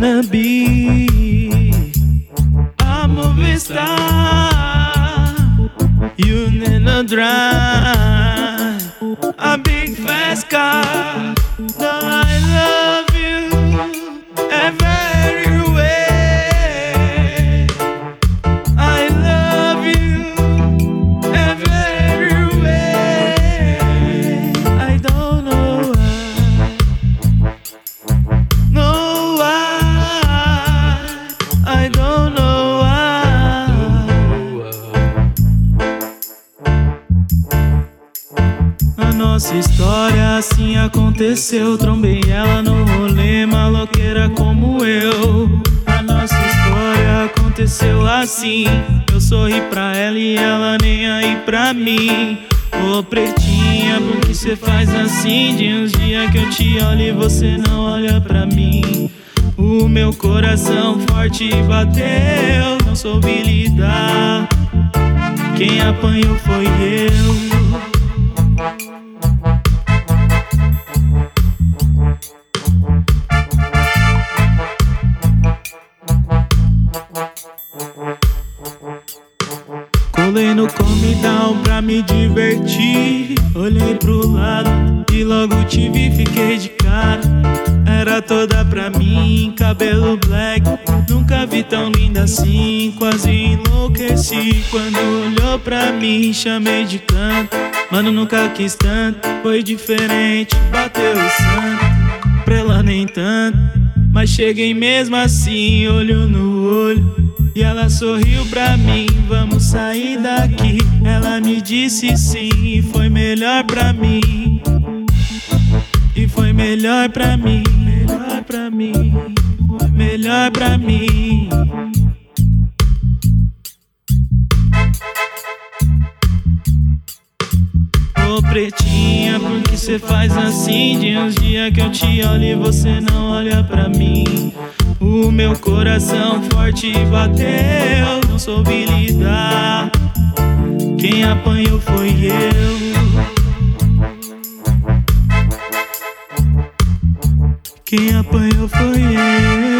to be. A movie star. You never drive a big fast car. Nossa história assim aconteceu. Trombei ela no rolê, maloqueira como eu. A nossa história aconteceu assim. Eu sorri pra ela e ela nem aí pra mim. Ô pretinha, por que cê faz assim? De uns dias que eu te olho e você não olha pra mim. O meu coração forte bateu, não soube lidar. Quem apanhou foi eu. No come down pra me divertir. Olhei pro lado e logo te vi, fiquei de cara. Era toda pra mim, cabelo black. Nunca vi tão linda assim, quase enlouqueci. Quando olhou pra mim, chamei de canto. Mano, nunca quis tanto, foi diferente, bateu o santo. Pra ela nem tanto, mas cheguei mesmo assim, olho no olho. E ela sorriu pra mim, vamos sair daqui. Ela me disse sim, e foi melhor pra mim. E foi melhor pra mim, melhor pra mim, melhor pra mim. Ô pretinha, por que cê faz assim? De uns dias que eu te olho e você não olha pra mim. O meu coração forte bateu, não soube lidar. Quem apanhou foi eu. Quem apanhou foi eu.